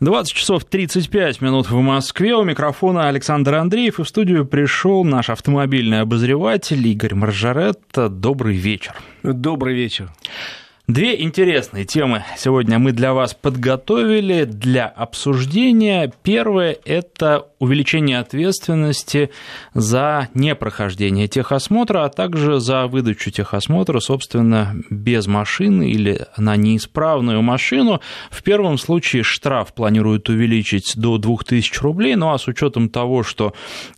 20 часов 35 минут в Москве. У микрофона Александр Андреев. И в студию пришел наш автомобильный обозреватель Игорь Маржаретта. Добрый вечер. Добрый вечер. Две интересные темы сегодня мы для вас подготовили для обсуждения. Первое – это увеличение ответственности за непрохождение техосмотра, а также за выдачу техосмотра, собственно, без машины или на неисправную машину. В первом случае штраф планируют увеличить до 2000 рублей, ну а с учетом того, что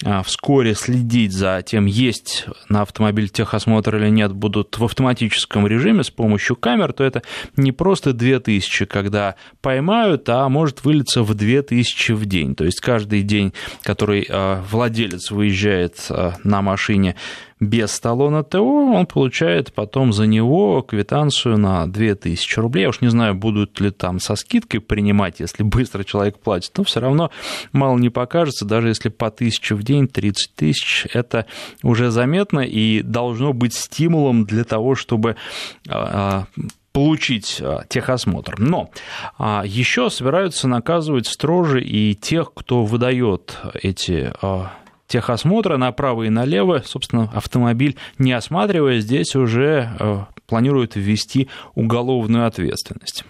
а, вскоре следить за тем, есть на автомобиле техосмотр или нет, будут в автоматическом режиме с помощью камер, то это не просто 2000, когда поймают, а может вылиться в 2000 в день. То есть каждый день который э, владелец выезжает э, на машине без талона ТО, он получает потом за него квитанцию на 2000 рублей. Я уж не знаю, будут ли там со скидкой принимать, если быстро человек платит, но все равно мало не покажется, даже если по 1000 в день, 30 тысяч, это уже заметно и должно быть стимулом для того, чтобы э, получить а, техосмотр. Но а, еще собираются наказывать строже и тех, кто выдает эти а, техосмотры направо и налево, собственно, автомобиль не осматривая, здесь уже планируют ввести уголовную ответственность.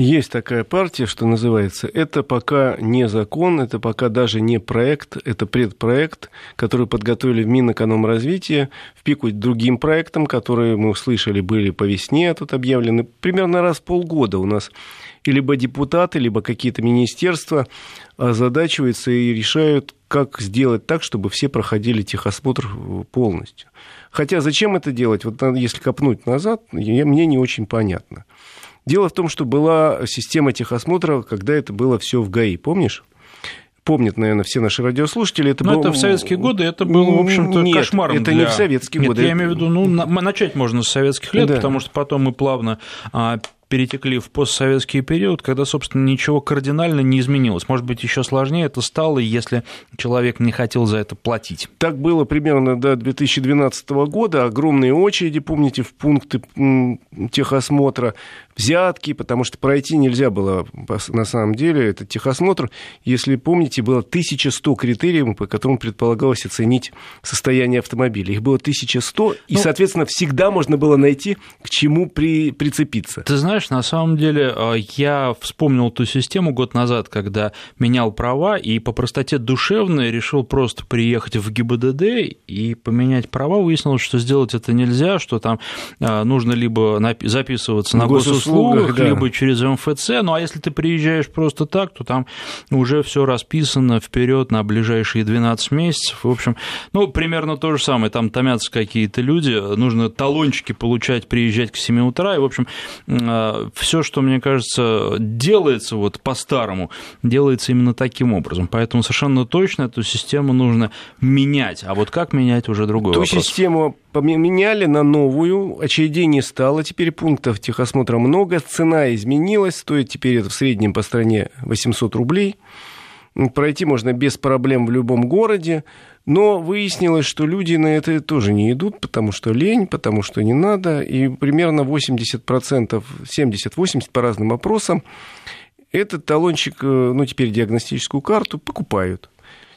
Есть такая партия, что называется. Это пока не закон, это пока даже не проект, это предпроект, который подготовили в Минэкономразвития в пику другим проектам, которые мы услышали, были по весне тут объявлены. Примерно раз в полгода у нас и либо депутаты, либо какие-то министерства озадачиваются и решают, как сделать так, чтобы все проходили техосмотр полностью. Хотя зачем это делать? Вот если копнуть назад, мне не очень понятно. Дело в том, что была система техосмотра, когда это было все в ГАИ, помнишь? помнят, наверное, все наши радиослушатели. Это Но был... это в советские годы, это было, в общем-то, Нет, кошмаром. это для... не в советские Нет, годы. я имею в виду, ну, начать можно с советских лет, да. потому что потом мы плавно а, перетекли в постсоветский период, когда, собственно, ничего кардинально не изменилось. Может быть, еще сложнее это стало, если человек не хотел за это платить. Так было примерно до 2012 года. Огромные очереди, помните, в пункты техосмотра, взятки, потому что пройти нельзя было на самом деле. этот техосмотр, если помните, было 1100 критериев, по которым предполагалось оценить состояние автомобиля. Их было 1100, и, ну, соответственно, всегда можно было найти, к чему при, прицепиться. Ты знаешь, знаешь, на самом деле э, я вспомнил ту систему год назад, когда менял права, и по простоте душевной решил просто приехать в ГИБДД и поменять права. Выяснилось, что сделать это нельзя, что там э, нужно либо записываться на госуслугах, да. либо через МФЦ. Ну а если ты приезжаешь просто так, то там уже все расписано вперед на ближайшие 12 месяцев. В общем, ну, примерно то же самое. Там томятся какие-то люди, нужно талончики получать, приезжать к 7 утра. И, в общем, э, все, что, мне кажется, делается вот по-старому, делается именно таким образом. Поэтому совершенно точно эту систему нужно менять. А вот как менять, уже другой Ту вопрос. систему поменяли на новую, очередей не стало, теперь пунктов техосмотра много, цена изменилась, стоит теперь это в среднем по стране 800 рублей. Пройти можно без проблем в любом городе. Но выяснилось, что люди на это тоже не идут, потому что лень, потому что не надо. И примерно 80%, 70-80% по разным опросам этот талончик, э, ну теперь диагностическую карту, покупают.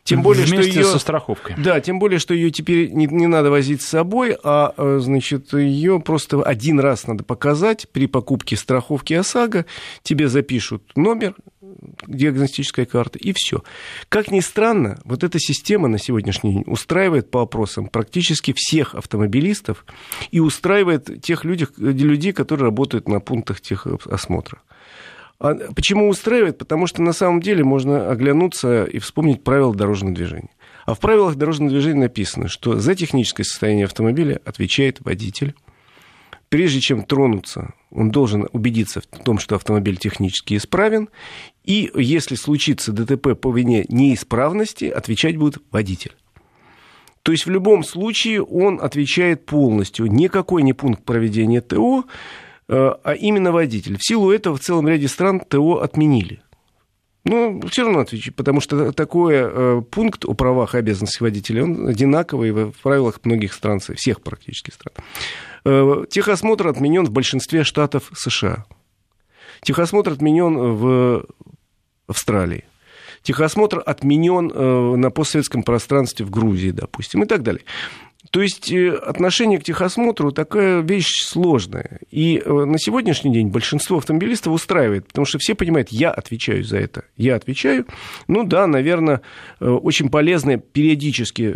Тем более, Вместе что ее, со страховкой. Да, тем более, что ее теперь не, не надо возить с собой, а, э, значит, ее просто один раз надо показать при покупке страховки ОСАГО. Тебе запишут номер, диагностическая карта, и все. Как ни странно, вот эта система на сегодняшний день устраивает по опросам практически всех автомобилистов и устраивает тех людей, людей которые работают на пунктах техосмотра. А почему устраивает? Потому что на самом деле можно оглянуться и вспомнить правила дорожного движения. А в правилах дорожного движения написано, что за техническое состояние автомобиля отвечает водитель, прежде чем тронуться, он должен убедиться в том, что автомобиль технически исправен, и если случится ДТП по вине неисправности, отвечать будет водитель. То есть в любом случае он отвечает полностью. Никакой не пункт проведения ТО, а именно водитель. В силу этого в целом ряде стран ТО отменили. Ну, все равно отвечу, потому что такой э, пункт о правах и обязанностях водителя, он одинаковый в правилах многих стран, всех практически стран. Э, техосмотр отменен в большинстве штатов США. Техосмотр отменен в Австралии. Техосмотр отменен э, на постсоветском пространстве в Грузии, допустим, и так далее. То есть э, отношение к техосмотру такая вещь сложная. И э, на сегодняшний день большинство автомобилистов устраивает, потому что все понимают, я отвечаю за это. Я отвечаю. Ну да, наверное, э, очень полезно периодически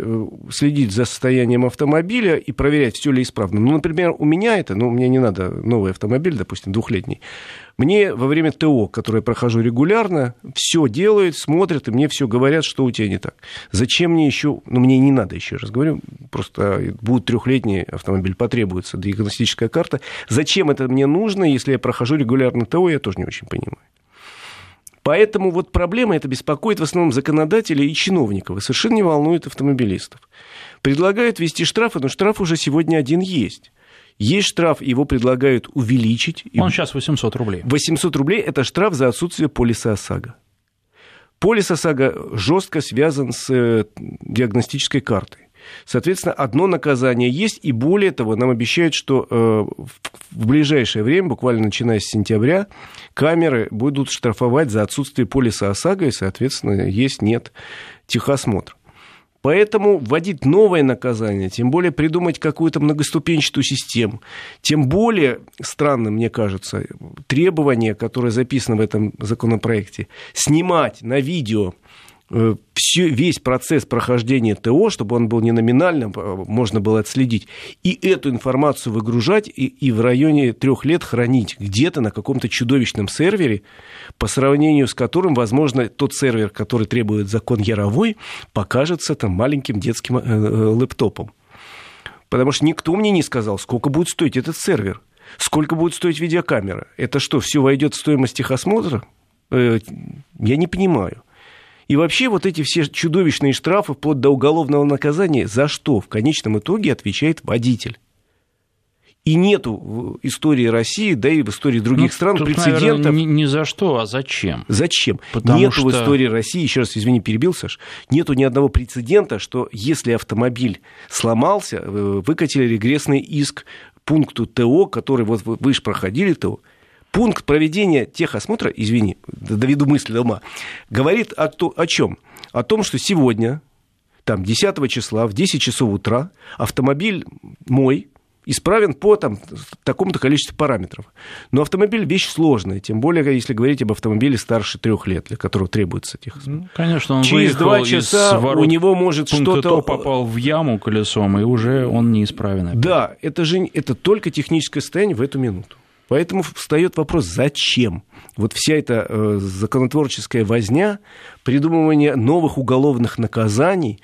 следить за состоянием автомобиля и проверять, все ли исправно. Ну, например, у меня это, ну, мне не надо новый автомобиль, допустим, двухлетний. Мне во время ТО, которое я прохожу регулярно, все делают, смотрят, и мне все говорят, что у тебя не так. Зачем мне еще, ну, мне не надо, еще раз говорю, просто будет трехлетний автомобиль, потребуется диагностическая карта. Зачем это мне нужно, если я прохожу регулярно ТО, я тоже не очень понимаю. Поэтому вот проблема это беспокоит в основном законодателей и чиновников, и совершенно не волнует автомобилистов. Предлагают ввести штрафы, но штраф уже сегодня один есть. Есть штраф, его предлагают увеличить. Он сейчас 800 рублей. 800 рублей – это штраф за отсутствие полиса ОСАГО. Полис ОСАГО жестко связан с э, диагностической картой. Соответственно, одно наказание есть, и более того, нам обещают, что э, в ближайшее время, буквально начиная с сентября, камеры будут штрафовать за отсутствие полиса ОСАГО, и, соответственно, есть, нет техосмотр. Поэтому вводить новое наказание, тем более придумать какую-то многоступенчатую систему, тем более странно, мне кажется, требование, которое записано в этом законопроекте, снимать на видео все, весь процесс прохождения ТО, чтобы он был не номинальным, а можно было отследить, и эту информацию выгружать и, и в районе трех лет хранить где-то на каком-то чудовищном сервере, по сравнению с которым, возможно, тот сервер, который требует закон Яровой, покажется там маленьким детским э, э, лэптопом. Потому что никто мне не сказал, сколько будет стоить этот сервер, сколько будет стоить видеокамера. Это что, все войдет в стоимость техосмотра? Э, я не понимаю. И вообще вот эти все чудовищные штрафы вплоть до уголовного наказания, за что в конечном итоге отвечает водитель? И нету в истории России, да и в истории других ну, стран тут, прецедентов. Наверное, не, не за что, а зачем? Зачем? Потому нету что... в истории России, еще раз извини, перебил, Саш, нету ни одного прецедента, что если автомобиль сломался, выкатили регрессный иск пункту ТО, который вот вы же проходили ТО, пункт проведения техосмотра, извини, доведу мысль до ума, говорит о, то, о чем? О том, что сегодня, там, 10 числа, в 10 часов утра, автомобиль мой, исправен по там, такому-то количеству параметров. Но автомобиль вещь сложная, тем более, если говорить об автомобиле старше трех лет, для которого требуется техосмотр. Ну, конечно, он Через два часа у него может что-то... попал в яму колесом, и уже он неисправен. Опять. Да, это же это только техническое состояние в эту минуту. Поэтому встает вопрос, зачем? Вот вся эта э, законотворческая возня, придумывание новых уголовных наказаний,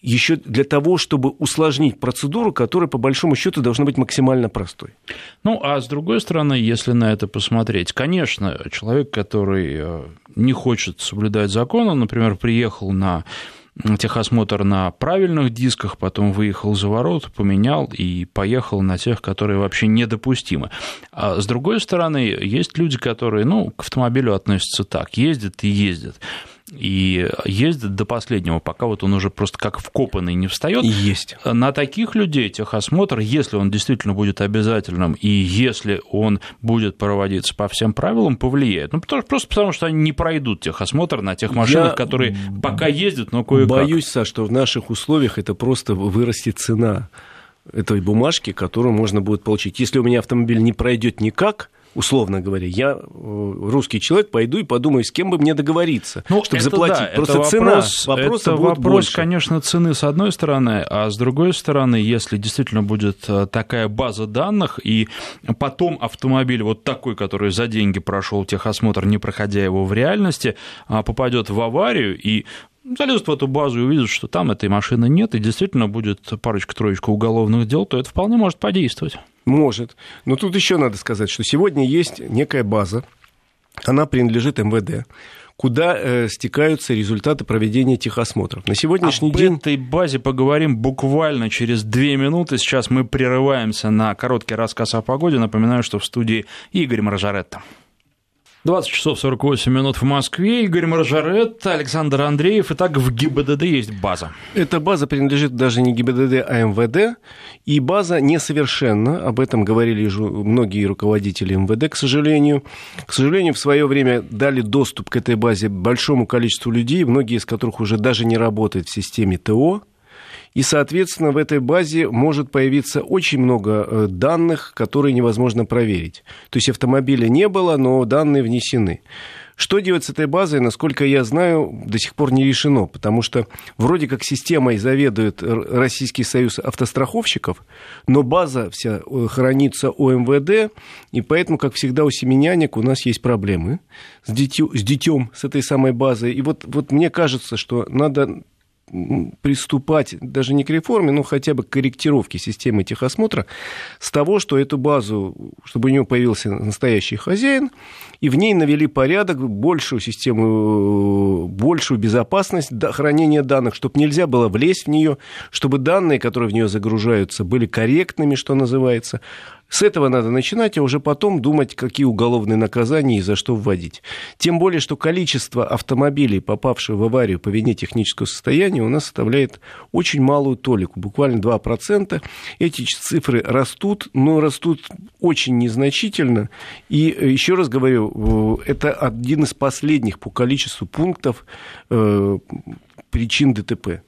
еще для того, чтобы усложнить процедуру, которая, по большому счету, должна быть максимально простой. Ну, а с другой стороны, если на это посмотреть, конечно, человек, который э, не хочет соблюдать закон, он, например, приехал на техосмотр на правильных дисках, потом выехал за ворот, поменял и поехал на тех, которые вообще недопустимы. А с другой стороны, есть люди, которые ну, к автомобилю относятся так, ездят и ездят и ездит до последнего, пока вот он уже просто как вкопанный не встает. Есть. На таких людей техосмотр, если он действительно будет обязательным, и если он будет проводиться по всем правилам, повлияет. Ну, просто потому, что они не пройдут техосмотр на тех машинах, Я которые пока ездят, но кое-как. Боюсь, Саш, что в наших условиях это просто вырастет цена этой бумажки, которую можно будет получить. Если у меня автомобиль не пройдет никак, условно говоря, я э, русский человек, пойду и подумаю, с кем бы мне договориться, ну, чтобы заплатить. Да, Просто это цена вопрос, вопроса это вопрос, больше. конечно, цены с одной стороны, а с другой стороны, если действительно будет э, такая база данных, и потом автомобиль вот такой, который за деньги прошел техосмотр, не проходя его в реальности, а, попадет в аварию, и залезут в эту базу и увидят, что там этой машины нет, и действительно будет парочка-троечка уголовных дел, то это вполне может подействовать. Может. Но тут еще надо сказать, что сегодня есть некая база, она принадлежит МВД, куда э, стекаются результаты проведения техосмотров. На сегодняшний Об день... этой базе поговорим буквально через две минуты. Сейчас мы прерываемся на короткий рассказ о погоде. Напоминаю, что в студии Игорь Маржаретто. 20 часов 48 минут в Москве. Игорь Маржарет, Александр Андреев. Итак, в ГИБДД есть база. Эта база принадлежит даже не ГИБДД, а МВД. И база несовершенна. Об этом говорили многие руководители МВД, к сожалению. К сожалению, в свое время дали доступ к этой базе большому количеству людей, многие из которых уже даже не работают в системе ТО. И, соответственно, в этой базе может появиться очень много э, данных, которые невозможно проверить. То есть автомобиля не было, но данные внесены. Что делать с этой базой, насколько я знаю, до сих пор не решено, потому что вроде как системой заведует Российский союз автостраховщиков, но база вся э, хранится у МВД, и поэтому, как всегда, у семенянек у нас есть проблемы с детем, с этой самой базой. И вот, вот мне кажется, что надо приступать даже не к реформе, но хотя бы к корректировке системы техосмотра с того, что эту базу, чтобы у нее появился настоящий хозяин, и в ней навели порядок, большую систему, большую безопасность хранения данных, чтобы нельзя было влезть в нее, чтобы данные, которые в нее загружаются, были корректными, что называется, с этого надо начинать, а уже потом думать, какие уголовные наказания и за что вводить. Тем более, что количество автомобилей, попавших в аварию по вине технического состояния, у нас составляет очень малую толику, буквально 2%. Эти цифры растут, но растут очень незначительно. И еще раз говорю, это один из последних по количеству пунктов э, причин ДТП.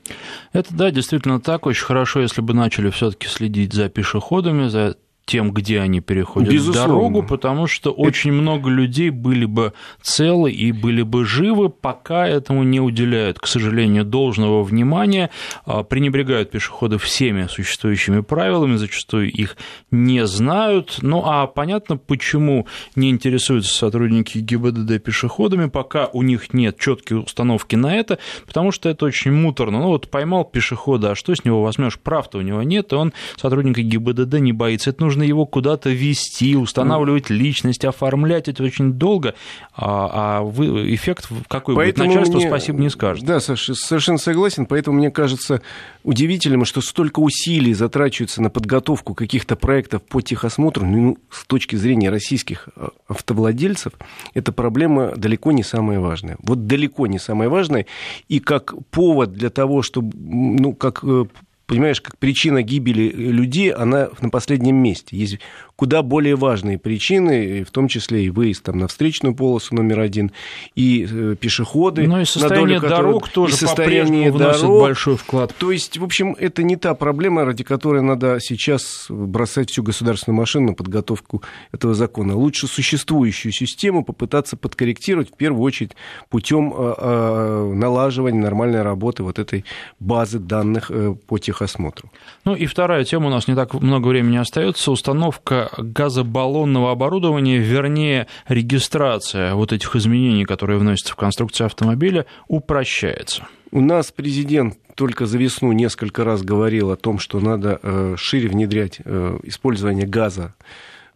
Это да, действительно так. Очень хорошо, если бы начали все-таки следить за пешеходами, за тем, где они переходят Безусловно. дорогу, потому что Это... очень много людей были бы целы и были бы живы, пока этому не уделяют, к сожалению, должного внимания, а, пренебрегают пешеходы всеми существующими правилами, зачастую их не знают. Ну а понятно, почему не интересуются сотрудники ГИБДД пешеходами, пока у них нет четкой установки на это, потому что это очень муторно. Ну вот поймал пешехода, а что с него возьмешь? Прав-то у него нет, и он сотрудника ГИБДД не боится. Это нужно нужно его куда-то вести, устанавливать личность, оформлять это очень долго, а, а вы, эффект какой поэтому будет? Начальство мне, спасибо не скажет. Да, Саша, совершенно согласен, поэтому мне кажется удивительным, что столько усилий затрачивается на подготовку каких-то проектов по техосмотру, ну, с точки зрения российских а, автовладельцев, эта проблема далеко не самая важная. Вот далеко не самая важная, и как повод для того, чтобы, ну, как э, понимаешь, как причина гибели людей, она на последнем месте. Есть куда более важные причины, в том числе и выезд там, на встречную полосу номер один, и э, пешеходы. Ну и состояние долю, дорог тоже состояние дорог. большой вклад. То есть, в общем, это не та проблема, ради которой надо сейчас бросать всю государственную машину на подготовку этого закона. Лучше существующую систему попытаться подкорректировать, в первую очередь, путем э, э, налаживания нормальной работы вот этой базы данных по техосмотру. Ну и вторая тема, у нас не так много времени остается, установка газобаллонного оборудования, вернее, регистрация вот этих изменений, которые вносятся в конструкцию автомобиля, упрощается. У нас президент только за весну несколько раз говорил о том, что надо э, шире внедрять э, использование газа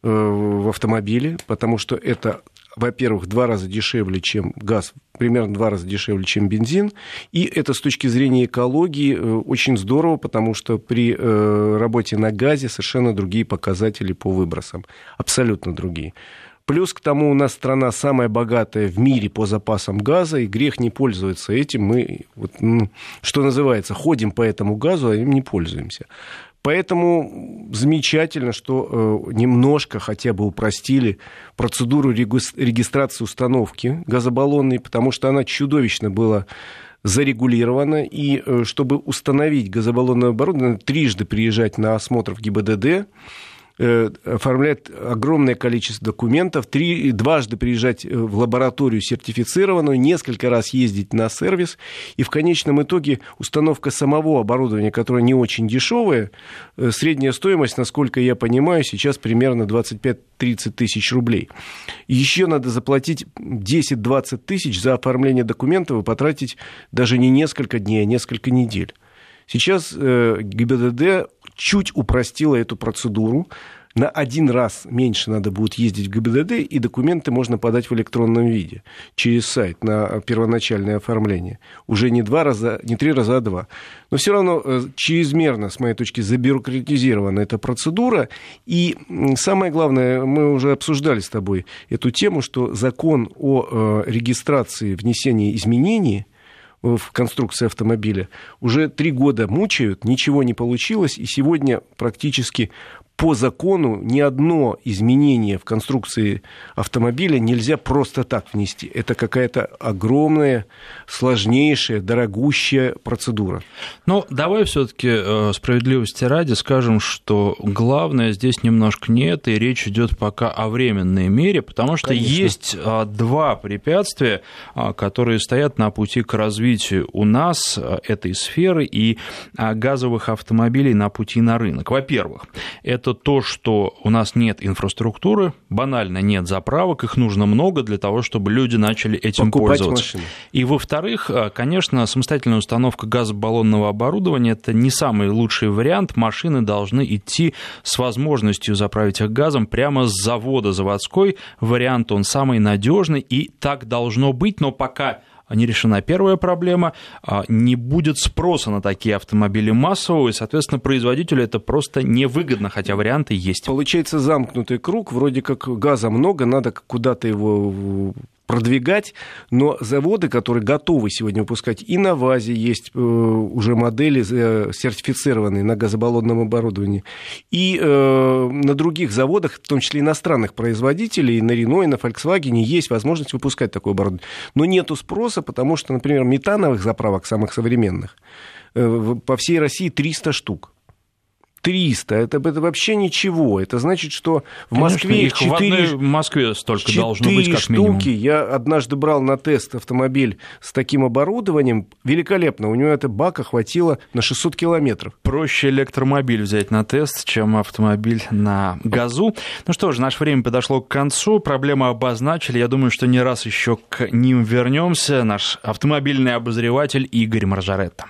э, в автомобиле, потому что это во-первых, два раза дешевле, чем газ, примерно два раза дешевле, чем бензин. И это с точки зрения экологии э, очень здорово, потому что при э, работе на газе совершенно другие показатели по выбросам. Абсолютно другие. Плюс к тому у нас страна самая богатая в мире по запасам газа, и грех не пользоваться этим. Мы, вот, что называется, ходим по этому газу, а им не пользуемся. Поэтому замечательно, что э, немножко хотя бы упростили процедуру регистрации установки газобаллонной, потому что она чудовищно была зарегулирована, и э, чтобы установить газобаллонное оборудование, трижды приезжать на осмотр в ГИБДД, оформлять огромное количество документов, три, дважды приезжать э, в лабораторию сертифицированную, несколько раз ездить на сервис, и в конечном итоге установка самого оборудования, которое не очень дешевое, э, средняя стоимость, насколько я понимаю, сейчас примерно 25-30 тысяч рублей. Еще надо заплатить 10-20 тысяч за оформление документов и потратить даже не несколько дней, а несколько недель. Сейчас ГИБДД чуть упростила эту процедуру. на один раз меньше надо будет ездить в ГИБДД, и документы можно подать в электронном виде через сайт на первоначальное оформление. Уже не два раза, не три раза, а два. Но все равно э, чрезмерно, с моей точки, забюрократизирована эта процедура. И самое главное, мы уже обсуждали с тобой эту тему, что закон о э, регистрации внесения изменений в конструкции автомобиля. Уже три года мучают, ничего не получилось, и сегодня практически по закону ни одно изменение в конструкции автомобиля нельзя просто так внести. Это какая-то огромная, сложнейшая, дорогущая процедура. Ну, давай все-таки э, справедливости ради скажем, что главное здесь немножко не это, и речь идет пока о временной мере, потому что Конечно. есть а, два препятствия, а, которые стоят на пути к развитию у нас а, этой сферы и газовых автомобилей на пути на рынок. Во-первых, это это то, что у нас нет инфраструктуры, банально нет заправок, их нужно много для того, чтобы люди начали этим Покупать пользоваться. Машины. И во-вторых, э, конечно, самостоятельная установка газобаллонного оборудования это не самый лучший вариант. Машины должны идти с возможностью заправить их газом прямо с завода заводской. Вариант он самый надежный, и так должно быть, но пока не решена первая проблема, а, не будет спроса на такие автомобили массового, и, соответственно, производителю это просто невыгодно, хотя варианты есть. Получается замкнутый круг, вроде как газа много, надо куда-то его продвигать, но заводы, которые готовы сегодня выпускать, и на ВАЗе есть э, уже модели э, сертифицированные на газобаллонном оборудовании, и э, на других заводах, в том числе иностранных производителей, на Рено и на Volkswagen есть возможность выпускать такое оборудование. Но нету спроса, потому что, например, метановых заправок, самых современных, по всей России 300 штук. 300. Это, это вообще ничего. Это значит, что в Конечно, Москве их 4, в Москве столько должно быть как минимум. штуки. Я однажды брал на тест автомобиль с таким оборудованием. Великолепно. У него это бака хватило на 600 километров. Проще электромобиль взять на тест, чем автомобиль на газу. Ну что ж, наше время подошло к концу. Проблемы обозначили. Я думаю, что не раз еще к ним вернемся. Наш автомобильный обозреватель Игорь Маржаретта.